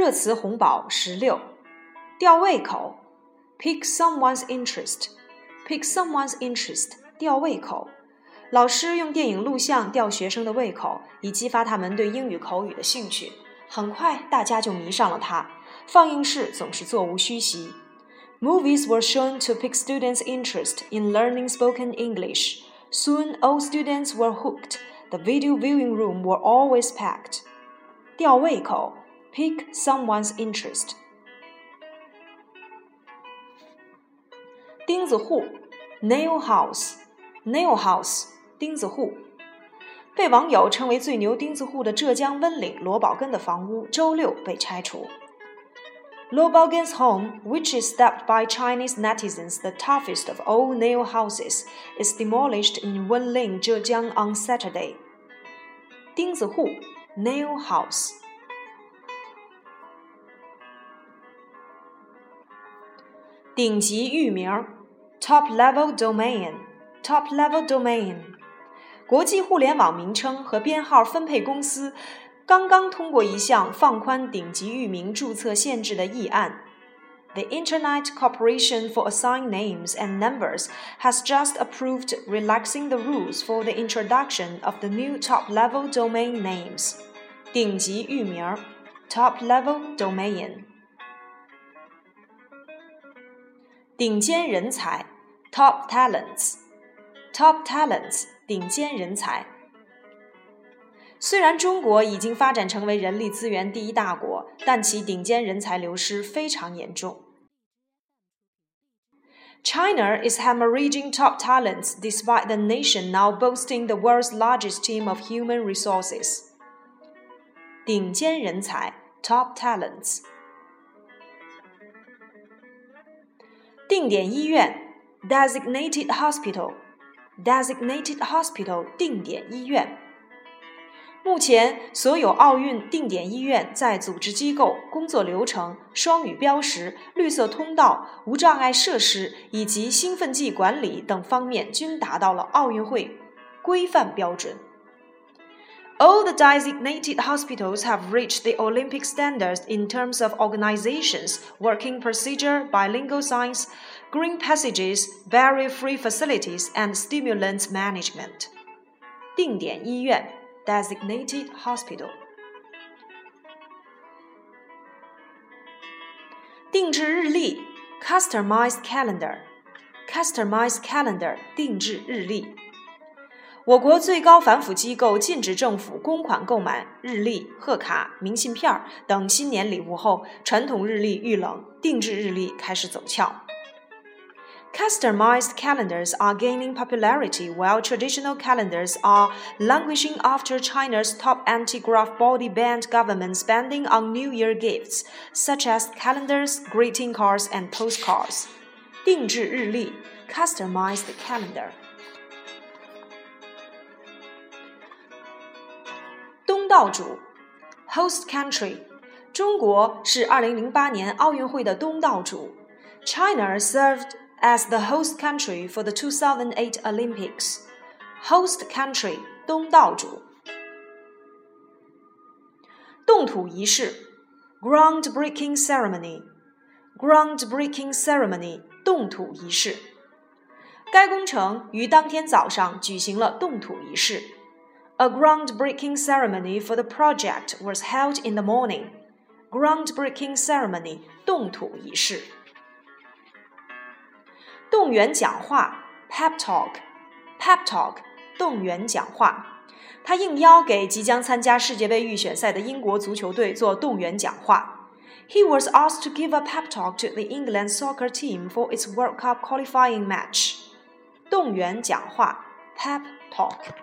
热词红宝十六，吊胃口，pique someone's interest，pique someone's interest，吊胃口。老师用电影录像吊学生的胃口，以激发他们对英语口语的兴趣。很快，大家就迷上了它。放映室总是座无虚席。Movies were shown to pique students' interest in learning spoken English. Soon, all students were hooked. The video viewing room were always packed. 吊胃口 Pick someone's interest. 钉子户，nail house，nail house，钉子户，被网友称为最牛钉子户的浙江温岭罗宝根的房屋，周六被拆除。Luo Baogen's home, which is dubbed by Chinese netizens the toughest of all nail houses, is demolished in Wenling, Zhejiang on Saturday. 钉子户 nail house. 顶级域名 top level domain top level domain 国际互联网名称和编号分配公司刚刚通过一项放宽顶级域名注册限制的议案。The Internet Corporation for Assigned Names and Numbers has just approved relaxing the rules for the introduction of the new top-level domain names. 顶级域名 top-level domain. 顶尖人才 top talents. top talents 顶尖人才。虽然中国已经发展成为人力资源第一大国，但其顶尖人才流失非常严重。China is hemorrhaging top talents despite the nation now boasting the world's largest team of human resources. 顶尖人才 top talents. 定点医院 designated hospital designated hospital 定点医院。目前，所有奥运定点医院在组织机构、工作流程、双语标识、绿色通道、无障碍设施以及兴奋剂管理等方面均达到了奥运会规范标准。All the designated hospitals have reached the Olympic standards in terms of organizations, working procedure, bilingual science, green passages, barrier-free facilities, and stimulant management. 定点医院。designated hospital. 定制日历 customized calendar customized calendar 定制日历。 我国最高反腐机构禁止政府公款购买日历、贺卡、明信片等新年礼物后，传统日历遇冷，定制日历开始走俏。Customized calendars are gaining popularity while traditional calendars are languishing after China's top anti-graft body banned government spending on New Year gifts, such as calendars, greeting cards, and postcards. 定制日历 customized calendar. 道主 host country 中国是2008年奥运会的东道主。China served as the host country for the 2008 Olympics. Host country 东道主。动土仪式 groundbreaking ceremony groundbreaking ceremony 动土仪式。该工程于当天早上举行了动土仪式。 A groundbreaking ceremony for the project was held in the morning. Groundbreaking ceremony 动土仪式。动员讲话 （pep talk），pep talk，动员讲话。他应邀给即将参加世界杯预选赛的英国足球队做动员讲话。He was asked to give a pep talk to the England soccer team for its World Cup qualifying match。动员讲话 （pep talk）。